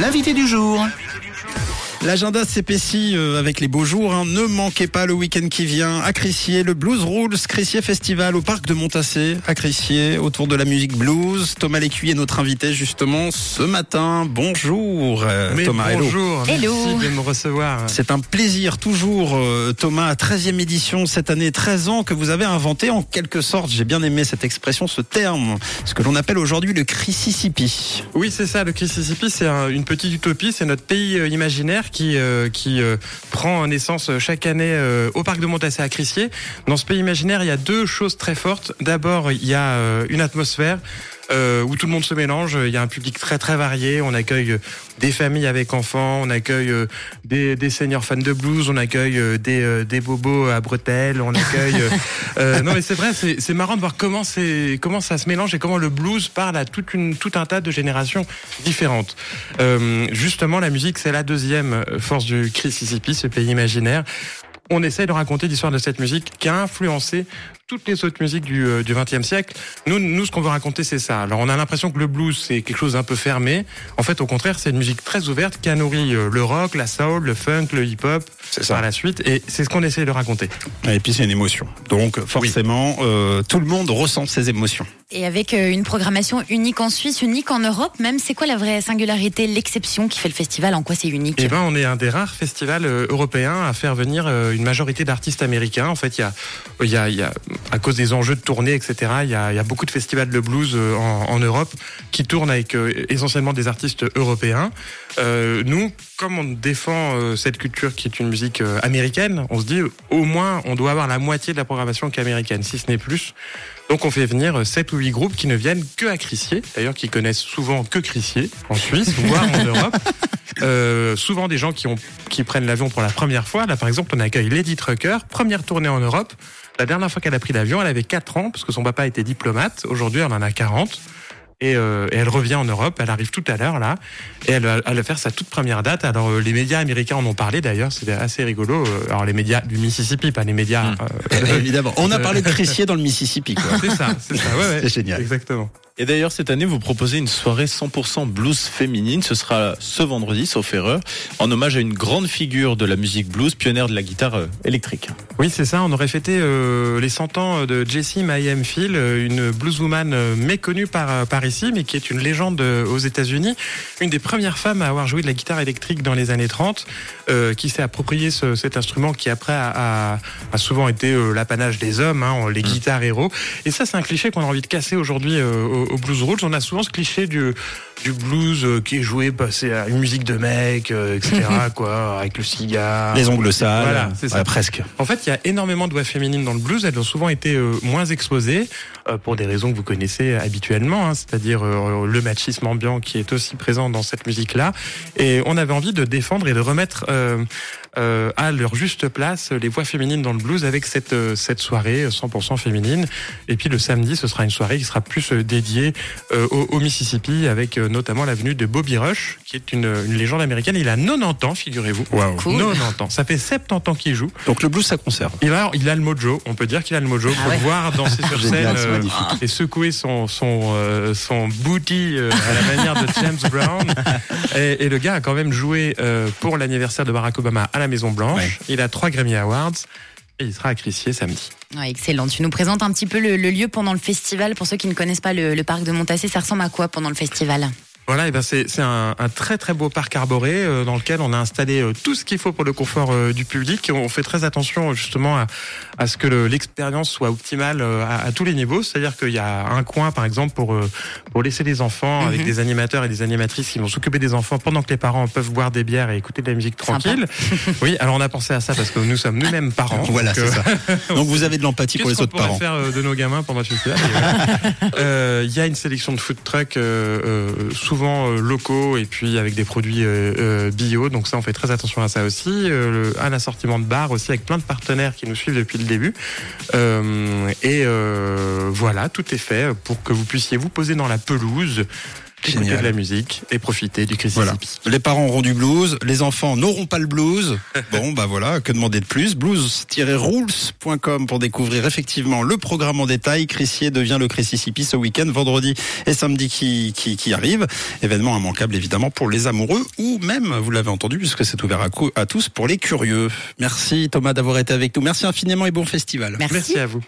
L'invité du jour. L'agenda s'épaissit euh, avec les beaux jours. hein. Ne manquez pas le week-end qui vient à Crissier, le Blues Rules Crissier Festival au parc de Montassé à Crissier, autour de la musique blues. Thomas Lécuyer est notre invité justement ce matin. Bonjour euh, Mais Thomas, hello. bonjour, Hello. merci de me recevoir. C'est un plaisir toujours euh, Thomas, 13e édition cette année, 13 ans que vous avez inventé en quelque sorte, j'ai bien aimé cette expression, ce terme, ce que l'on appelle aujourd'hui le Crississippi. Oui, c'est ça, le Mississippi, c'est un- une petite utopie, c'est notre pays imaginaire qui, euh, qui euh, prend naissance chaque année euh, au parc de Montassé à Crissier. Dans ce pays imaginaire, il y a deux choses très fortes. D'abord, il y a euh, une atmosphère. Euh, où tout le monde se mélange, il y a un public très très varié, on accueille euh, des familles avec enfants, on accueille euh, des, des seniors fans de blues, on accueille euh, des, des bobos à bretelles, on accueille... euh, non mais c'est vrai, c'est c'est marrant de voir comment, c'est comment ça se mélange et comment le blues parle à toute une, tout un tas de générations différentes. Euh, justement, la musique, c'est la deuxième force du Mississippi, ce pays imaginaire. On essaye de raconter l'histoire de cette musique qui a influencé toutes les autres musiques du, euh, du 20e siècle. Nous, nous, ce qu'on veut raconter, c'est ça. Alors, on a l'impression que le blues, c'est quelque chose d'un peu fermé. En fait, au contraire, c'est une musique très ouverte qui a nourri euh, le rock, la soul, le funk, le hip-hop C'est ça. par la suite. Et c'est ce qu'on essaye de raconter. Et puis c'est une émotion. Donc forcément, euh, tout le monde ressent ces émotions. Et avec euh, une programmation unique en Suisse, unique en Europe même, c'est quoi la vraie singularité, l'exception qui fait le festival? En quoi c'est unique? Eh ben, on est un des rares festivals européens à faire venir une majorité d'artistes américains. En fait, il y a, il y a, il y a, à cause des enjeux de tournée, etc. Il y a, beaucoup de festivals de blues euh, en, Europe qui tournent avec euh, essentiellement des artistes européens. Euh, nous, comme on défend cette culture qui est une musique américaine, on se dit au moins on doit avoir la moitié de la programmation qui est américaine, si ce n'est plus. Donc on fait venir euh, sept ou huit groupes qui ne viennent que à Crissier, d'ailleurs qui connaissent souvent que Crissier en Suisse, voire en Europe. Euh, souvent des gens qui, ont, qui prennent l'avion pour la première fois. Là, par exemple, on accueille Lady Trucker, première tournée en Europe. La dernière fois qu'elle a pris l'avion, elle avait 4 ans, parce que son papa était diplomate. Aujourd'hui, elle en a 40. Et, euh, et elle revient en Europe, elle arrive tout à l'heure là, et elle, va- elle va faire sa toute première date. Alors euh, les médias américains en ont parlé d'ailleurs, c'était assez rigolo. Euh, Alors les médias du Mississippi, pas les médias. euh, Évidemment. On a parlé de Crissier dans le Mississippi. Quoi. c'est ça, c'est ça, ouais, ouais. C'est génial. Exactement. Et d'ailleurs, cette année, vous proposez une soirée 100% blues féminine. Ce sera ce vendredi, sauf erreur, en hommage à une grande figure de la musique blues, pionnière de la guitare euh, électrique. Oui, c'est ça. On aurait fêté euh, les 100 ans de Jessie Mayhem Phil, euh, une blueswoman euh, méconnue par, euh, par ici, mais qui est une légende euh, aux États-Unis. Une des premières femmes à avoir joué de la guitare électrique dans les années 30, euh, qui s'est approprié ce- cet instrument qui après a, a- a souvent été euh, l'apanage des hommes, hein, les guitares héros. Et ça, c'est un cliché qu'on a envie de casser aujourd'hui euh, au, au Blues Rules. On a souvent ce cliché du, du blues euh, qui est joué, bah, c'est à une musique de mec, euh, etc. quoi, avec le cigare. Les ongles sales. Voilà, c'est ça. Ouais, presque. En fait, il y a énormément de voix féminines dans le blues. Elles ont souvent été euh, moins exposées euh, pour des raisons que vous connaissez habituellement, hein, c'est-à-dire euh, le machisme ambiant qui est aussi présent dans cette musique-là. Et on avait envie de défendre et de remettre euh, euh, à leur juste place les voix féminines dans le blues avec cette euh, cette soirée 100% féminine. Et puis le samedi, ce sera une soirée qui sera plus euh, dédiée euh, au, au Mississippi avec euh, notamment la venue de Bobby Rush, qui est une, une légende américaine. Il a 90 ans, figurez-vous. Waouh. Cool. 90 ans. Ça fait 70 ans qu'il joue. Donc le blues, ça conserve. Il a, il a le mojo. On peut dire qu'il a le mojo. Ah Faut ouais. le voir danser sur scène euh, et secouer son son euh, son booty euh, à la manière de James Brown. Et, et le gars a quand même joué euh, pour l'anniversaire de Barack Obama à la Maison Blanche. Ouais. Il a trois Grammy Awards. Et il sera à Crissier samedi. Ouais, Excellent. Tu nous présentes un petit peu le, le lieu pendant le festival. Pour ceux qui ne connaissent pas le, le parc de Montassé, ça ressemble à quoi pendant le festival? Voilà, et ben c'est un, un très très beau parc arboré euh, dans lequel on a installé euh, tout ce qu'il faut pour le confort euh, du public. On fait très attention justement à, à ce que le- l'expérience soit optimale euh, à, à tous les niveaux. C'est-à-dire qu'il y a un coin par exemple pour euh, pour laisser les enfants avec Mhm. des animateurs et des animatrices qui vont s'occuper des enfants pendant que les parents peuvent boire des bières et écouter de la musique tranquille. oui, alors on a pensé à ça parce que nous sommes nous-mêmes parents. Voilà, Donc, c'est euh, ça. Donc vous avez de l'empathie pour les autres parents. faire de nos gamins pendant festival. Euh, Il y a une sélection de food euh, euh, souvent euh, locaux et puis avec des produits euh, euh, bio. Donc ça, on fait très attention à ça aussi. Un assortiment de bars aussi avec plein de partenaires qui nous suivent depuis le début. Et voilà, tout est fait pour que vous puissiez vous poser dans la pelouse écouter Génial. de la musique et profiter du Voilà. Les parents auront du blues, les enfants n'auront pas le blues. Bon, bah voilà, que demander de plus? Blues-rules.com pour découvrir effectivement le programme en détail. Crissier devient le Crississippi ce week-end, vendredi et samedi qui, qui, qui arrive. Événement immanquable évidemment pour les amoureux ou même, vous l'avez entendu, puisque c'est ouvert à, tous pour les curieux. Merci Thomas d'avoir été avec nous. Merci infiniment et bon festival. Merci. Merci à vous.